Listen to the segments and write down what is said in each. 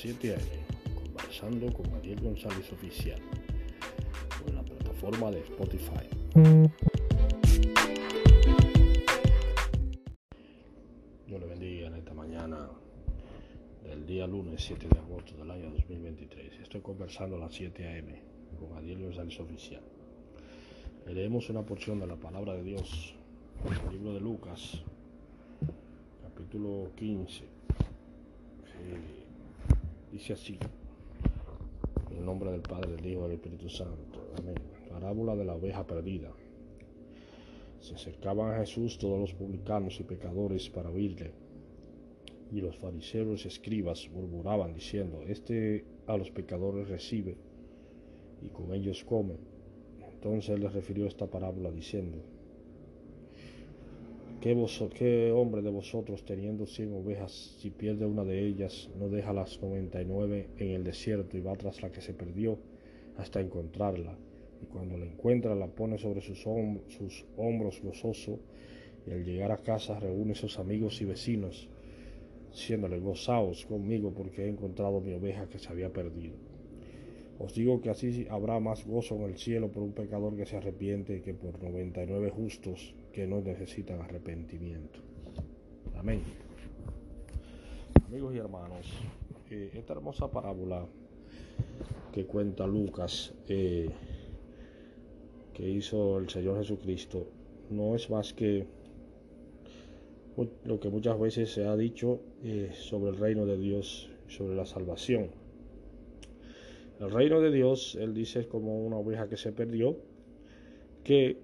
7 a.m. conversando con Ariel González Oficial en la plataforma de Spotify. Dios le bendiga en esta mañana del día lunes 7 de agosto del año 2023. Estoy conversando a las 7 a.m. con Ariel González Oficial. Leemos una porción de la palabra de Dios el libro de Lucas, capítulo 15. Dice así, en el nombre del Padre, del Hijo y del Espíritu Santo. Amén. Parábola de la oveja perdida. Se acercaban a Jesús todos los publicanos y pecadores para oírle. Y los fariseos y escribas murmuraban diciendo, Este a los pecadores recibe y con ellos come. Entonces les refirió esta parábola diciendo, ¿Qué, hombre de vosotros teniendo cien ovejas, si pierde una de ellas, no deja las noventa y nueve en el desierto y va tras la que se perdió hasta encontrarla? Y cuando la encuentra la pone sobre sus, sus hombros gozoso y al llegar a casa reúne a sus amigos y vecinos, diciéndole, gozaos conmigo porque he encontrado mi oveja que se había perdido. Os digo que así habrá más gozo en el cielo por un pecador que se arrepiente que por 99 justos que no necesitan arrepentimiento. Amén. Amigos y hermanos, eh, esta hermosa parábola que cuenta Lucas, eh, que hizo el Señor Jesucristo, no es más que lo que muchas veces se ha dicho eh, sobre el reino de Dios, sobre la salvación. El reino de Dios, él dice, es como una oveja que se perdió, que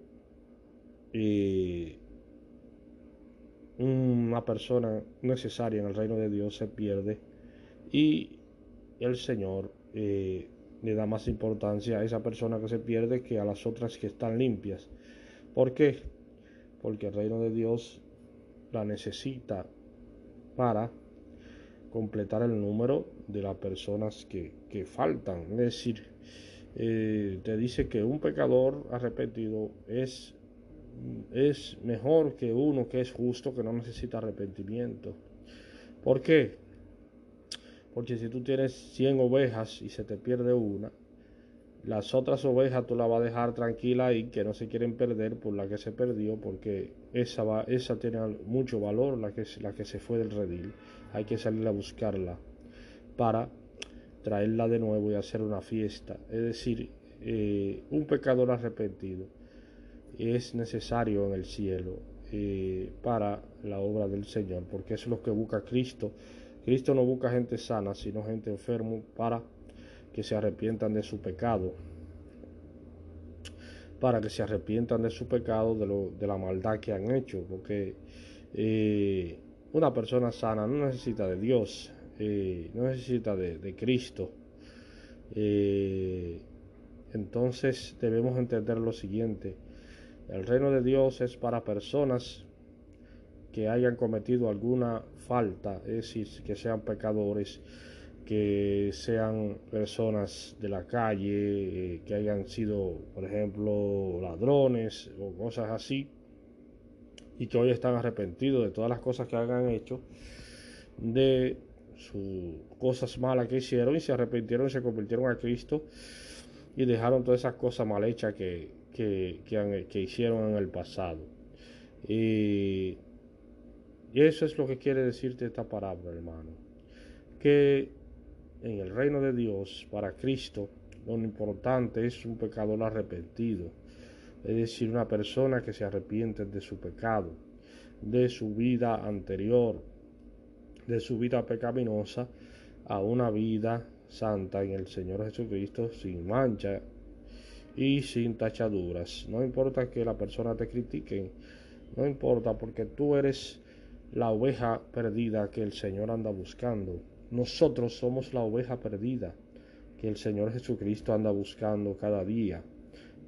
una persona necesaria en el reino de Dios se pierde y el Señor eh, le da más importancia a esa persona que se pierde que a las otras que están limpias. ¿Por qué? Porque el reino de Dios la necesita para completar el número de las personas que, faltan. Es decir, eh, te dice que un pecador arrepentido es, es mejor que uno que es justo, que no necesita arrepentimiento. ¿Por qué? Porque si tú tienes 100 ovejas y se te pierde una, las otras ovejas tú las vas a dejar tranquila y que no se quieren perder por la que se perdió, porque esa, va, esa tiene mucho valor, la que, que se fue del redil. Hay que salir a buscarla para traerla de nuevo y hacer una fiesta. Es decir, eh, un pecador arrepentido es necesario en el cielo eh, para la obra del Señor, porque es lo que busca Cristo. Cristo no busca gente sana, sino gente enferma para que se arrepientan de su pecado, para que se arrepientan de su pecado, de, lo, de la maldad que han hecho, porque eh, una persona sana no necesita de Dios, eh, no necesita de, Cristo. Eh, entonces debemos entender lo siguiente, el reino de Dios es para personas que hayan cometido alguna falta, es decir, que sean pecadores, que sean personas de la calle, eh, que hayan sido, por ejemplo, ladrones o cosas así, y que hoy están arrepentidos de todas las cosas que hayan hecho, de sus cosas malas que hicieron y se arrepintieron y se convirtieron a Cristo y dejaron todas esas cosas mal hechas que, que, hicieron en el pasado. Y, y eso es lo que quiere decirte esta palabra, hermano. Que en el reino de Dios, para Cristo, lo importante es un pecador arrepentido, es decir, una persona que se arrepiente de su pecado, de su vida anterior, de su vida pecaminosa, a una vida santa en el Señor Jesucristo, sin mancha y sin tachaduras. No importa que la persona te critique, no importa porque tú eres la oveja perdida que el Señor anda buscando. Nosotros somos la oveja perdida que el Señor Jesucristo anda buscando cada día.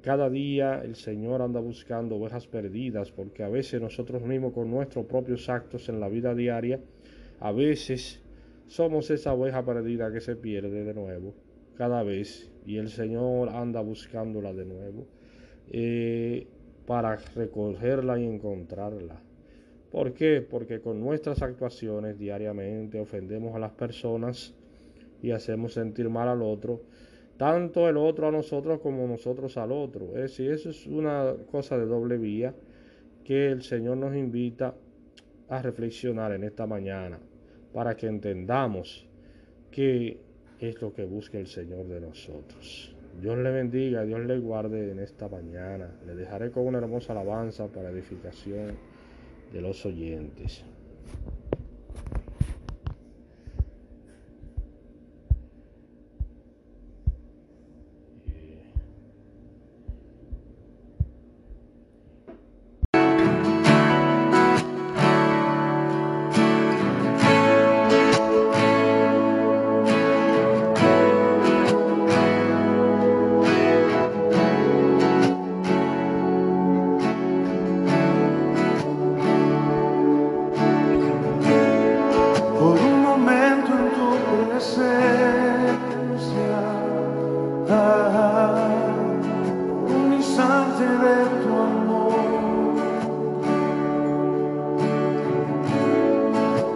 Cada día el Señor anda buscando ovejas perdidas porque a veces nosotros mismos con nuestros propios actos en la vida diaria, a veces somos esa oveja perdida que se pierde de nuevo cada vez y el Señor anda buscándola de nuevo eh, para recogerla y encontrarla. ¿Por qué? Porque con nuestras actuaciones diariamente ofendemos a las personas y hacemos sentir mal al otro, tanto el otro a nosotros como nosotros al otro. Es decir, eso es una cosa de doble vía que el Señor nos invita a reflexionar en esta mañana para que entendamos qué es lo que busca el Señor de nosotros. Dios le bendiga, Dios le guarde en esta mañana. Le dejaré con una hermosa alabanza para edificación de los oyentes.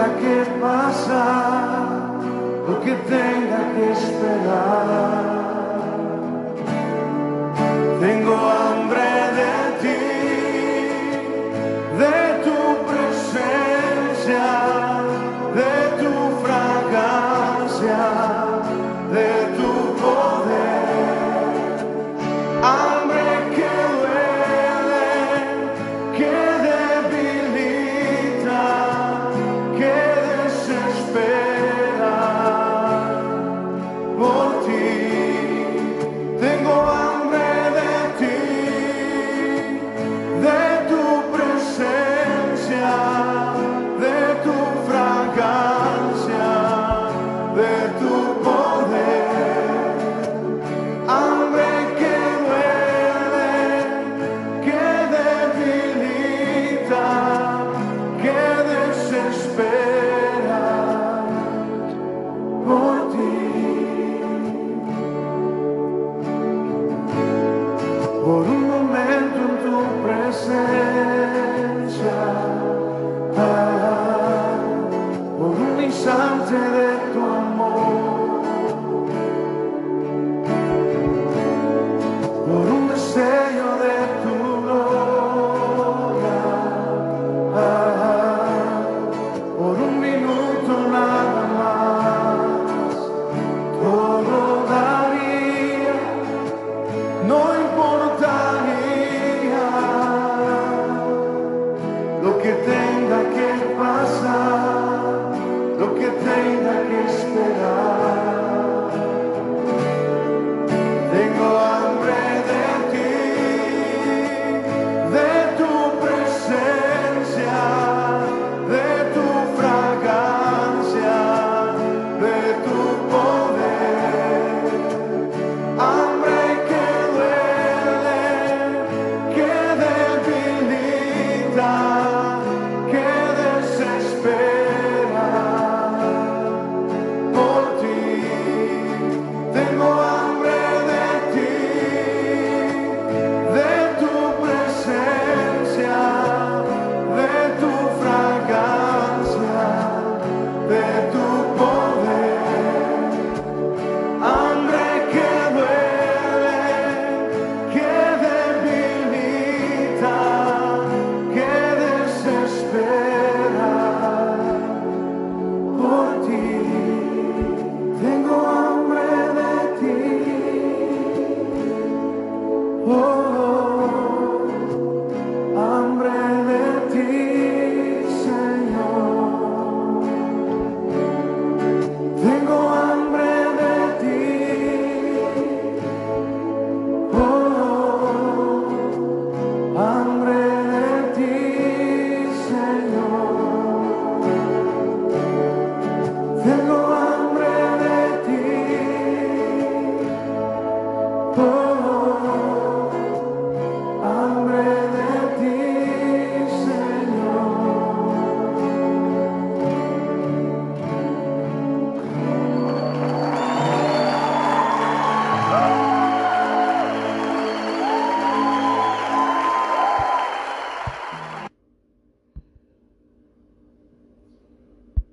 tenga que pasar, lo que tenga que esperar. Importa